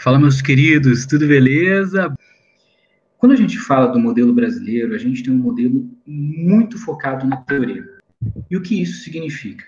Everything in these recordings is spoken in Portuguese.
Fala, meus queridos, tudo beleza? Quando a gente fala do modelo brasileiro, a gente tem um modelo muito focado na teoria. E o que isso significa?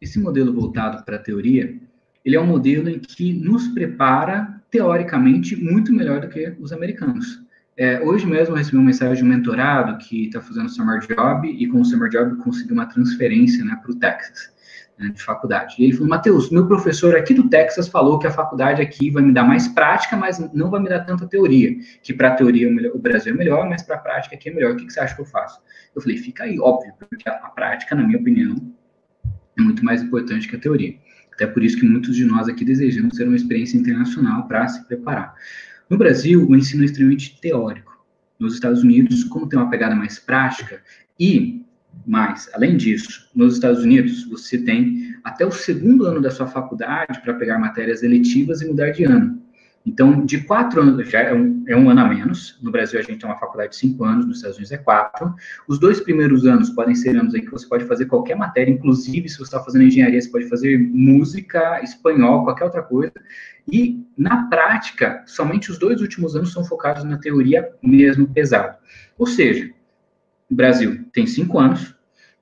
Esse modelo voltado para a teoria, ele é um modelo em que nos prepara, teoricamente, muito melhor do que os americanos. É, hoje mesmo eu recebi uma mensagem de um mentorado que está fazendo summer job e com o summer job conseguiu uma transferência né, para o Texas né, de faculdade. E ele falou, Matheus, meu professor aqui do Texas falou que a faculdade aqui vai me dar mais prática, mas não vai me dar tanta teoria. Que para a teoria o Brasil é melhor, mas para a prática aqui é melhor. O que, que, você acha que eu faço? Eu falei, fica aí, óbvio, porque a prática, na minha opinião, é muito mais importante que a teoria. Até por isso que muitos de nós aqui desejamos ter uma experiência internacional para se preparar. No Brasil, o ensino é extremamente teórico. Nos Estados Unidos, como tem uma pegada mais prática, e mas, além disso, nos Estados Unidos, você tem até o segundo ano da sua faculdade para pegar matérias eletivas e mudar de ano. Então, de quatro anos, já é um, é um, ano a menos. No Brasil, a gente tem uma faculdade de cinco anos, nos Estados Unidos é quatro. Os dois primeiros anos podem ser anos em que você pode fazer qualquer matéria, inclusive se você está fazendo engenharia, você pode fazer música, espanhol, qualquer outra coisa. E, na prática, somente os dois últimos anos são focados na teoria mesmo pesado. Ou seja, o Brasil tem cinco anos,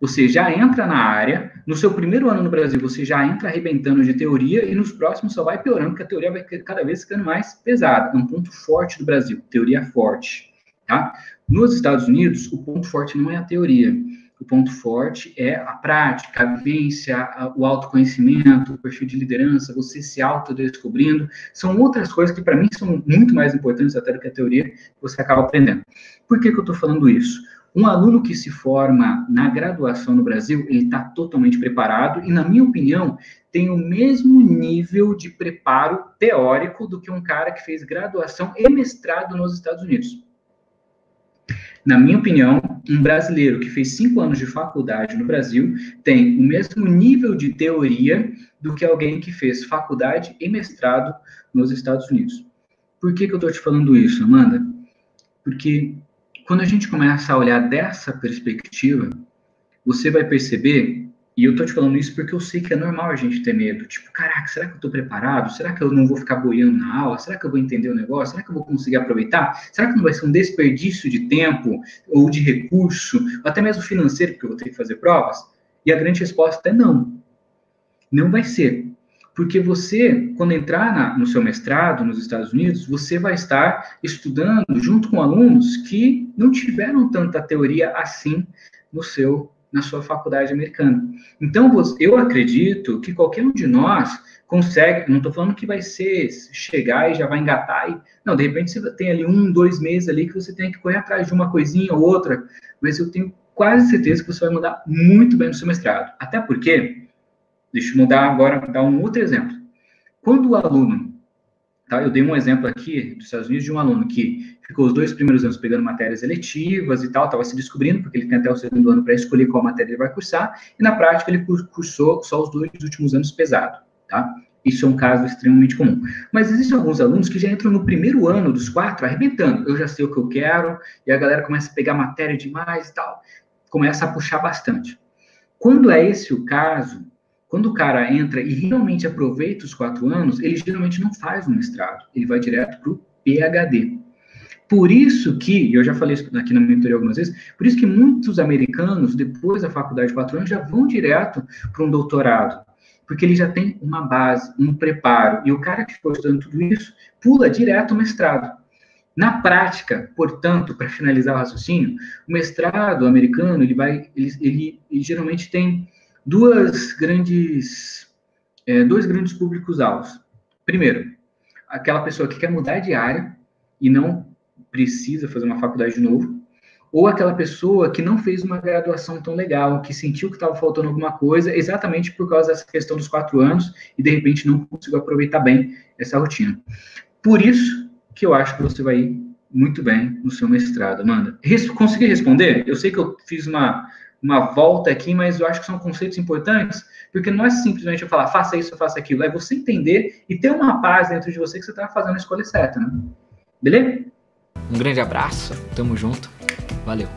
você já entra na área, no seu primeiro ano no Brasil, você já entra arrebentando de teoria, e nos próximos só vai piorando, porque a teoria vai cada vez ficando mais pesada. É um ponto forte do Brasil, teoria forte. Tá? Nos Estados Unidos, o ponto forte não é a teoria. O ponto forte é a prática, a vivência, o autoconhecimento, o perfil de liderança, você se autodescobrindo. São outras coisas que, para mim, são muito mais importantes até do que a teoria que você acaba aprendendo. Por que, que eu estou falando isso? Um aluno que se forma na graduação no Brasil, ele está totalmente preparado e, na minha opinião, tem o mesmo nível de preparo teórico do que um cara que fez graduação e mestrado nos Estados Unidos. Na minha opinião, um brasileiro que fez cinco anos de faculdade no Brasil tem o mesmo nível de teoria do que alguém que fez faculdade e mestrado nos Estados Unidos. Por que, que eu estou te falando isso, Amanda? Porque quando a gente começa a olhar dessa perspectiva, você vai perceber, e eu tô te falando isso porque eu sei que é normal a gente ter medo. Tipo, caraca, será que eu tô preparado? Será que eu não vou ficar boiando na aula? Será que eu vou entender o negócio? Será que eu vou conseguir aproveitar? Será que não vai ser um desperdício de tempo ou de recurso, ou até mesmo financeiro, porque eu vou ter que fazer provas? E a grande resposta é não. Não vai ser. Porque você, quando entrar na, no seu mestrado nos Estados Unidos, você vai estar estudando junto com alunos que não tiveram tanta teoria assim no seu na sua faculdade americana. Então, eu acredito que qualquer um de nós consegue, não estou falando que vai ser chegar e já vai engatar, e, não, de repente você tem ali um, dois meses ali que você tem que correr atrás de uma coisinha ou outra, mas eu tenho quase certeza que você vai mandar muito bem no seu mestrado. Até porque Deixa eu mudar agora, dar um outro exemplo. Quando o aluno, tá? Eu dei um exemplo aqui dos Estados Unidos de um aluno que ficou os dois primeiros anos pegando matérias eletivas e tal, estava se descobrindo, porque ele tem até o segundo ano para escolher qual matéria ele vai cursar, e na prática ele cursou só os dois últimos anos pesado, tá? Isso é um caso extremamente comum. Mas existem alguns alunos que já entram no primeiro ano dos quatro arrebentando. Eu já sei o que eu quero, e a galera começa a pegar matéria demais e tal. Começa a puxar bastante. Quando é esse o caso, quando o cara entra e realmente aproveita os quatro anos, ele geralmente não faz um mestrado, ele vai direto para o PhD. Por isso que, eu já falei isso aqui na mentoria algumas vezes, por isso que muitos americanos, depois da faculdade de quatro anos, já vão direto para um doutorado, porque ele já tem uma base, um preparo, e o cara que ficou estudando tudo isso, pula direto ao mestrado. Na prática, portanto, para finalizar o raciocínio, o mestrado americano, ele vai, ele, ele, ele geralmente tem duas grandes, é, dois grandes públicos-alvos. Primeiro, aquela pessoa que quer mudar de área e não precisa fazer uma faculdade de novo, ou aquela pessoa que não fez uma graduação tão legal, que sentiu que estava faltando alguma coisa, exatamente por causa dessa questão dos quatro anos, e de repente não conseguiu aproveitar bem essa rotina. Por isso que eu acho que você vai ir muito bem no seu mestrado, Amanda. Consegui responder? Eu sei que eu fiz uma, uma volta aqui, mas eu acho que são conceitos importantes, porque não é simplesmente eu falar, faça isso, faça aquilo, é você entender e ter uma paz dentro de você que você está fazendo a escolha certa, né? Beleza? Um grande abraço, tamo junto, valeu.